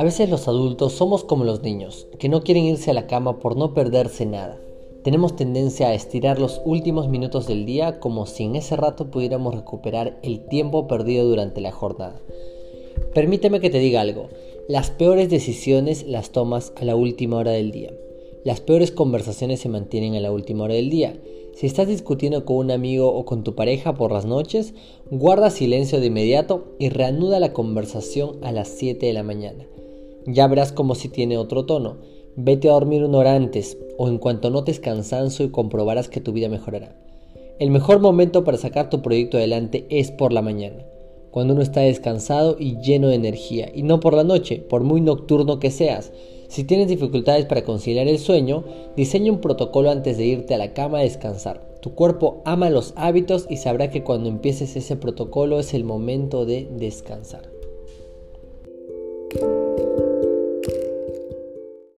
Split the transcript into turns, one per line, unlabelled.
A veces los adultos somos como los niños, que no quieren irse a la cama por no perderse nada. Tenemos tendencia a estirar los últimos minutos del día como si en ese rato pudiéramos recuperar el tiempo perdido durante la jornada. Permíteme que te diga algo, las peores decisiones las tomas a la última hora del día. Las peores conversaciones se mantienen a la última hora del día. Si estás discutiendo con un amigo o con tu pareja por las noches, guarda silencio de inmediato y reanuda la conversación a las 7 de la mañana. Ya verás como si tiene otro tono. Vete a dormir una hora antes o en cuanto notes cansancio y comprobarás que tu vida mejorará. El mejor momento para sacar tu proyecto adelante es por la mañana, cuando uno está descansado y lleno de energía, y no por la noche, por muy nocturno que seas. Si tienes dificultades para conciliar el sueño, diseña un protocolo antes de irte a la cama a descansar. Tu cuerpo ama los hábitos y sabrá que cuando empieces ese protocolo es el momento de descansar.